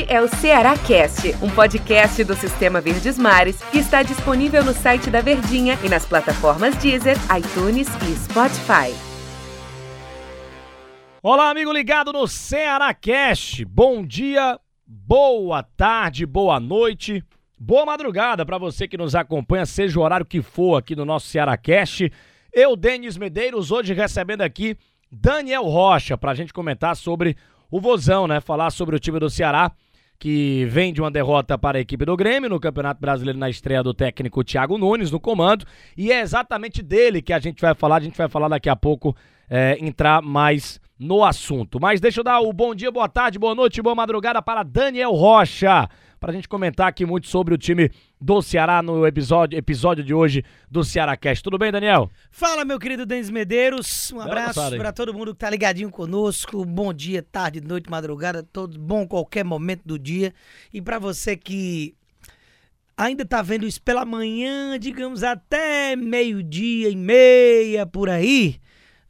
Este é o Ceará Cast, um podcast do Sistema Verdes Mares que está disponível no site da Verdinha e nas plataformas Deezer, iTunes e Spotify. Olá, amigo ligado no Ceará Cast. Bom dia, boa tarde, boa noite, boa madrugada para você que nos acompanha, seja o horário que for aqui no nosso Ceará Cast. Eu, Denis Medeiros, hoje recebendo aqui Daniel Rocha para a gente comentar sobre o Vozão, né? Falar sobre o time do Ceará, que vem de uma derrota para a equipe do Grêmio no Campeonato Brasileiro na estreia do técnico Thiago Nunes no comando. E é exatamente dele que a gente vai falar. A gente vai falar daqui a pouco, é, entrar mais no assunto. Mas deixa eu dar o bom dia, boa tarde, boa noite, boa madrugada para Daniel Rocha para a gente comentar aqui muito sobre o time do Ceará no episódio, episódio de hoje do Ceará Cast. Tudo bem, Daniel? Fala, meu querido Denis Medeiros. Um abraço para todo mundo que tá ligadinho conosco. Bom dia, tarde, noite, madrugada, todo bom qualquer momento do dia. E para você que ainda tá vendo isso pela manhã, digamos até meio-dia e meia por aí,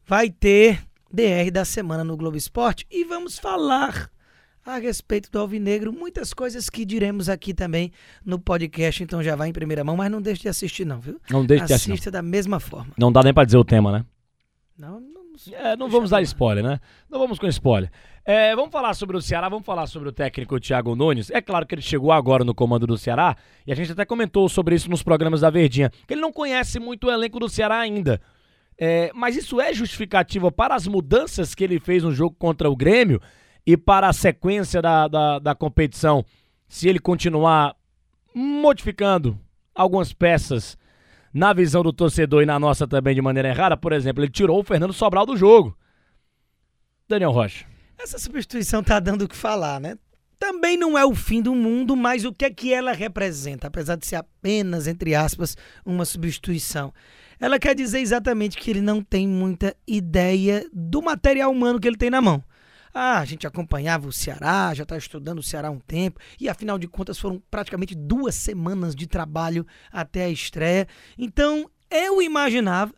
vai ter DR da semana no Globo Esporte e vamos falar a respeito do Alvinegro, muitas coisas que diremos aqui também no podcast, então já vai em primeira mão, mas não deixe de assistir não, viu? Não deixe de assistir. Assista da mesma forma. Não dá nem para dizer o tema, né? Não, não, é, não vamos dar spoiler, né? Não vamos com spoiler. É, vamos falar sobre o Ceará, vamos falar sobre o técnico Thiago Nunes. É claro que ele chegou agora no comando do Ceará, e a gente até comentou sobre isso nos programas da Verdinha, que ele não conhece muito o elenco do Ceará ainda. É, mas isso é justificativa para as mudanças que ele fez no jogo contra o Grêmio e para a sequência da, da, da competição, se ele continuar modificando algumas peças na visão do torcedor e na nossa também de maneira errada, por exemplo, ele tirou o Fernando Sobral do jogo. Daniel Rocha. Essa substituição tá dando o que falar, né? Também não é o fim do mundo, mas o que é que ela representa, apesar de ser apenas, entre aspas, uma substituição? Ela quer dizer exatamente que ele não tem muita ideia do material humano que ele tem na mão. Ah, a gente acompanhava o Ceará, já está estudando o Ceará há um tempo, e afinal de contas foram praticamente duas semanas de trabalho até a estreia. Então eu imaginava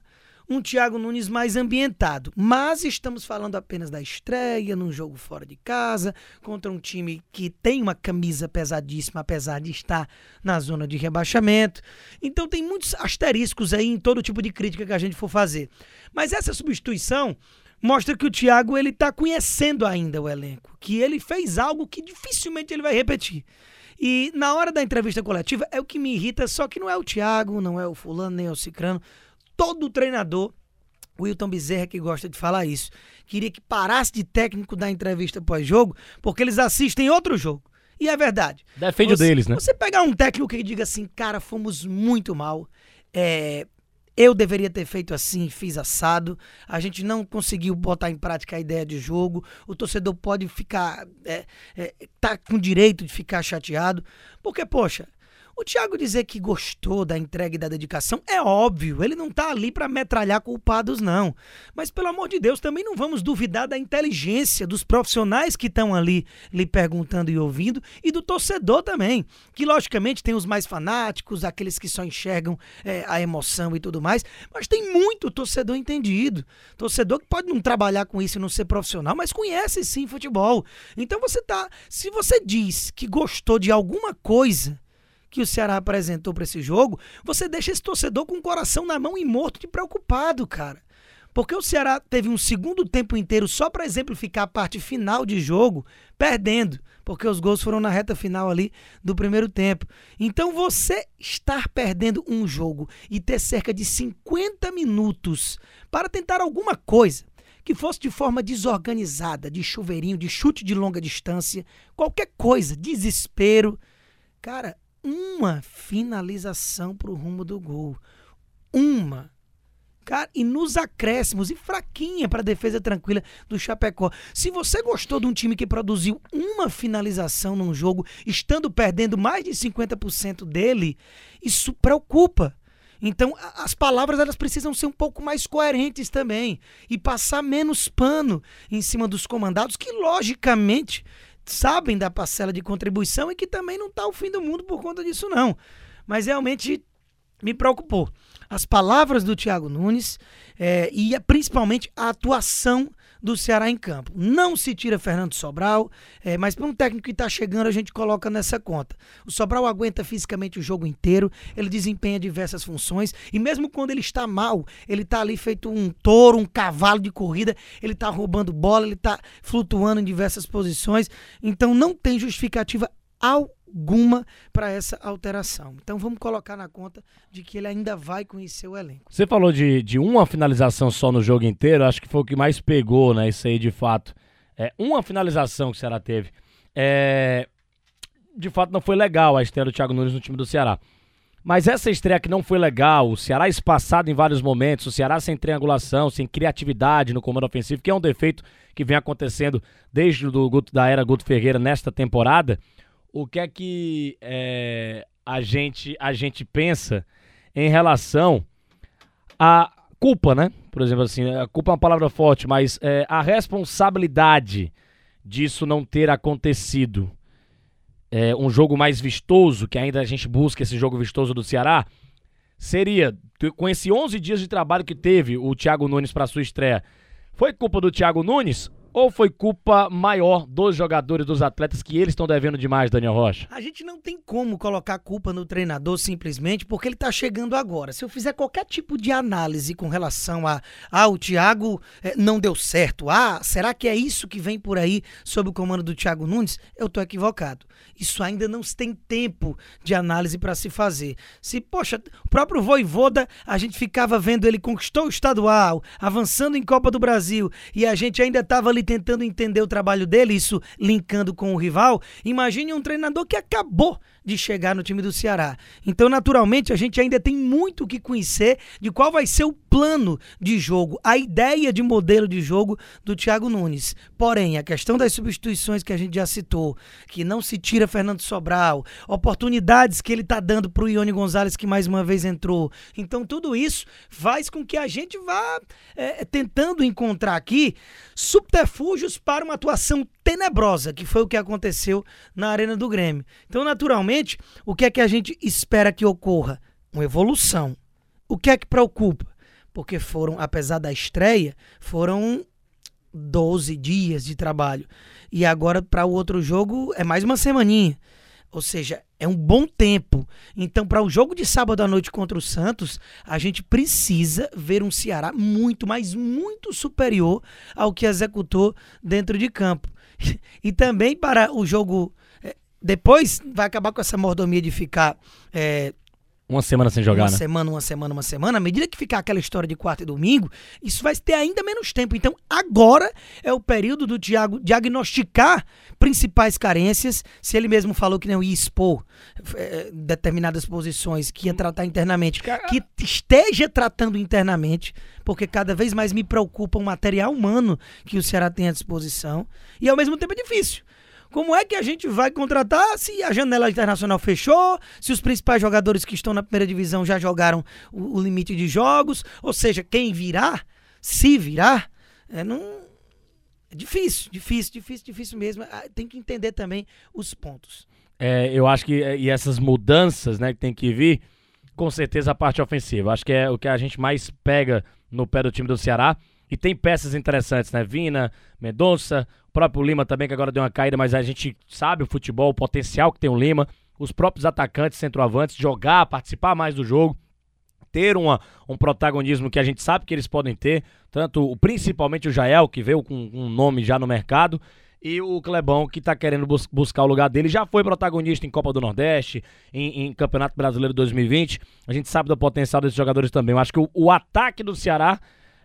um Thiago Nunes mais ambientado. Mas estamos falando apenas da estreia, num jogo fora de casa, contra um time que tem uma camisa pesadíssima, apesar de estar na zona de rebaixamento. Então tem muitos asteriscos aí em todo tipo de crítica que a gente for fazer. Mas essa substituição mostra que o Thiago ele tá conhecendo ainda o elenco, que ele fez algo que dificilmente ele vai repetir. E na hora da entrevista coletiva é o que me irrita, só que não é o Thiago, não é o fulano, nem é o Cicrano. Todo treinador, o Wilton Bezerra que gosta de falar isso, queria que parasse de técnico da entrevista pós-jogo, porque eles assistem outro jogo. E é verdade. Defende você, o deles, né? Você pegar um técnico que diga assim, cara, fomos muito mal, é, eu deveria ter feito assim, fiz assado. A gente não conseguiu botar em prática a ideia de jogo. O torcedor pode ficar. É, é, tá com direito de ficar chateado. Porque, poxa, o Thiago dizer que gostou da entrega e da dedicação é óbvio, ele não tá ali para metralhar culpados não. Mas pelo amor de Deus, também não vamos duvidar da inteligência dos profissionais que estão ali lhe perguntando e ouvindo e do torcedor também, que logicamente tem os mais fanáticos, aqueles que só enxergam é, a emoção e tudo mais, mas tem muito torcedor entendido, torcedor que pode não trabalhar com isso e não ser profissional, mas conhece sim futebol. Então você tá, se você diz que gostou de alguma coisa que o Ceará apresentou para esse jogo, você deixa esse torcedor com o coração na mão e morto de preocupado, cara. Porque o Ceará teve um segundo tempo inteiro só para exemplificar a parte final de jogo, perdendo, porque os gols foram na reta final ali do primeiro tempo. Então você estar perdendo um jogo e ter cerca de 50 minutos para tentar alguma coisa que fosse de forma desorganizada, de chuveirinho, de chute de longa distância, qualquer coisa, desespero. Cara, uma finalização para o rumo do gol. Uma. Cara, e nos acréscimos, e fraquinha para defesa tranquila do Chapecó. Se você gostou de um time que produziu uma finalização num jogo, estando perdendo mais de 50% dele, isso preocupa. Então, as palavras elas precisam ser um pouco mais coerentes também e passar menos pano em cima dos comandados que logicamente sabem da parcela de contribuição e que também não está o fim do mundo por conta disso, não. Mas realmente me preocupou. As palavras do Thiago Nunes é, e principalmente a atuação do Ceará em campo. Não se tira Fernando Sobral, é, mas para um técnico que está chegando, a gente coloca nessa conta. O Sobral aguenta fisicamente o jogo inteiro, ele desempenha diversas funções, e mesmo quando ele está mal, ele está ali feito um touro, um cavalo de corrida, ele está roubando bola, ele está flutuando em diversas posições, então não tem justificativa alguma para essa alteração. Então vamos colocar na conta de que ele ainda vai conhecer o elenco. Você falou de, de uma finalização só no jogo inteiro, acho que foi o que mais pegou, né? Isso aí de fato. É, uma finalização que o Ceará teve. É, de fato não foi legal a estreia do Thiago Nunes no time do Ceará. Mas essa estreia que não foi legal, o Ceará espaçado em vários momentos, o Ceará sem triangulação, sem criatividade no comando ofensivo, que é um defeito que vem acontecendo desde do Guto, da era Guto Ferreira nesta temporada. O que é que é, a, gente, a gente pensa em relação à culpa, né? Por exemplo, assim, a culpa é uma palavra forte, mas é, a responsabilidade disso não ter acontecido é, um jogo mais vistoso, que ainda a gente busca esse jogo vistoso do Ceará, seria, com esse 11 dias de trabalho que teve o Thiago Nunes para sua estreia, foi culpa do Thiago Nunes ou foi culpa maior dos jogadores, dos atletas que eles estão devendo demais, Daniel Rocha? A gente não tem como colocar culpa no treinador simplesmente porque ele está chegando agora. Se eu fizer qualquer tipo de análise com relação a, ah, o Thiago eh, não deu certo, ah, será que é isso que vem por aí sob o comando do Thiago Nunes? Eu tô equivocado. Isso ainda não se tem tempo de análise para se fazer. Se, poxa, o próprio Voivoda, a gente ficava vendo ele conquistou o estadual, avançando em Copa do Brasil, e a gente ainda estava ali tentando entender o trabalho dele, isso linkando com o rival. Imagine um treinador que acabou de chegar no time do Ceará. Então, naturalmente, a gente ainda tem muito que conhecer de qual vai ser o plano de jogo, a ideia de modelo de jogo do Thiago Nunes. Porém, a questão das substituições que a gente já citou, que não se tira Fernando Sobral, oportunidades que ele está dando para o Ione Gonzalez, que mais uma vez entrou. Então, tudo isso faz com que a gente vá é, tentando encontrar aqui subterfúgios para uma atuação tenebrosa, que foi o que aconteceu na Arena do Grêmio. Então, naturalmente, o que é que a gente espera que ocorra? Uma evolução. O que é que preocupa? Porque foram, apesar da estreia, foram 12 dias de trabalho. E agora, para o outro jogo, é mais uma semaninha. Ou seja, é um bom tempo. Então, para o jogo de sábado à noite contra o Santos, a gente precisa ver um Ceará muito, mas muito superior ao que executou dentro de campo. e também para o jogo. É, depois vai acabar com essa mordomia de ficar. É, uma semana sem jogar, uma né? semana, uma semana, uma semana. À medida que ficar aquela história de quarta e domingo, isso vai ter ainda menos tempo. Então, agora é o período do Thiago diagnosticar principais carências. Se ele mesmo falou que não ia expor é, determinadas posições, que ia tratar internamente, que esteja tratando internamente, porque cada vez mais me preocupa o material humano que o Ceará tem à disposição. E ao mesmo tempo é difícil. Como é que a gente vai contratar se a janela internacional fechou, se os principais jogadores que estão na primeira divisão já jogaram o, o limite de jogos? Ou seja, quem virá, se virar, é, não, é difícil, difícil, difícil, difícil mesmo. Ah, tem que entender também os pontos. É, eu acho que e essas mudanças, né, que tem que vir, com certeza a parte ofensiva. Acho que é o que a gente mais pega no pé do time do Ceará. E tem peças interessantes, né? Vina, Mendonça, o próprio Lima também, que agora deu uma caída, mas a gente sabe o futebol, o potencial que tem o Lima. Os próprios atacantes, centroavantes, jogar, participar mais do jogo ter uma, um protagonismo que a gente sabe que eles podem ter, tanto principalmente o Jael, que veio com um nome já no mercado, e o Clebão, que está querendo bus buscar o lugar dele, já foi protagonista em Copa do Nordeste, em, em, Campeonato Brasileiro 2020. A gente sabe do potencial desses jogadores também. Eu acho que o, o ataque do Ceará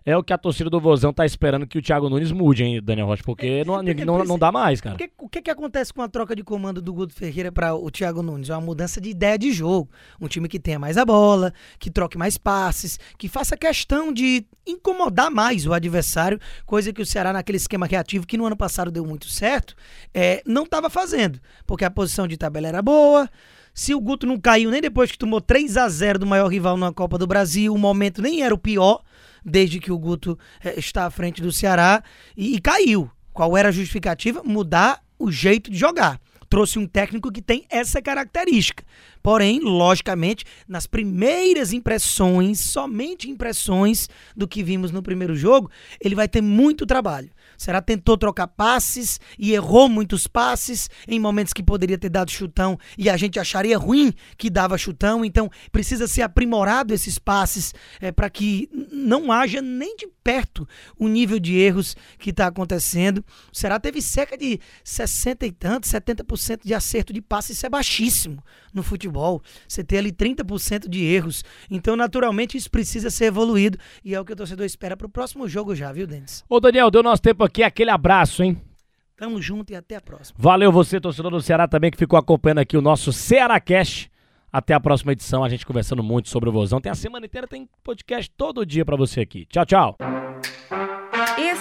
é o que a torcida do Vozão tá esperando que o Thiago Nunes mude, hein, Daniel Rocha? Porque é, não, é, não, não dá mais, cara. o que, que acontece com a troca de comando do Guto Ferreira para o Thiago Nunes? É uma mudança de ideia de jogo. Um time que tenha mais a bola, que troque mais passes, que faça questão de incomodar mais o adversário, coisa que o Ceará, naquele esquema reativo que no ano passado deu muito certo, é, não estava fazendo. Porque a posição de tabela era boa. Se o Guto não caiu nem depois que tomou 3 a 0 do maior rival na Copa do Brasil, o momento nem era o pior desde que o Guto é, está à frente do Ceará e, e caiu. Qual era a justificativa? Mudar o jeito de jogar trouxe um técnico que tem essa característica. Porém, logicamente, nas primeiras impressões, somente impressões do que vimos no primeiro jogo, ele vai ter muito trabalho. Será tentou trocar passes e errou muitos passes em momentos que poderia ter dado chutão e a gente acharia ruim que dava chutão. Então precisa ser aprimorado esses passes é, para que não haja nem de perto o nível de erros que está acontecendo. Será teve cerca de 60 e tanto, 70% de acerto de passe. Isso é baixíssimo no futebol. Você tem ali 30% de erros. Então, naturalmente, isso precisa ser evoluído e é o que o torcedor espera para o próximo jogo já, viu, Denis? Ô, Daniel, deu nosso tempo aqui. Aquele abraço, hein? Tamo junto e até a próxima. Valeu você, torcedor do Ceará, também que ficou acompanhando aqui o nosso Ceará Cash. Até a próxima edição, a gente conversando muito sobre o Vozão. Tem a semana inteira, tem podcast todo dia para você aqui. Tchau, tchau.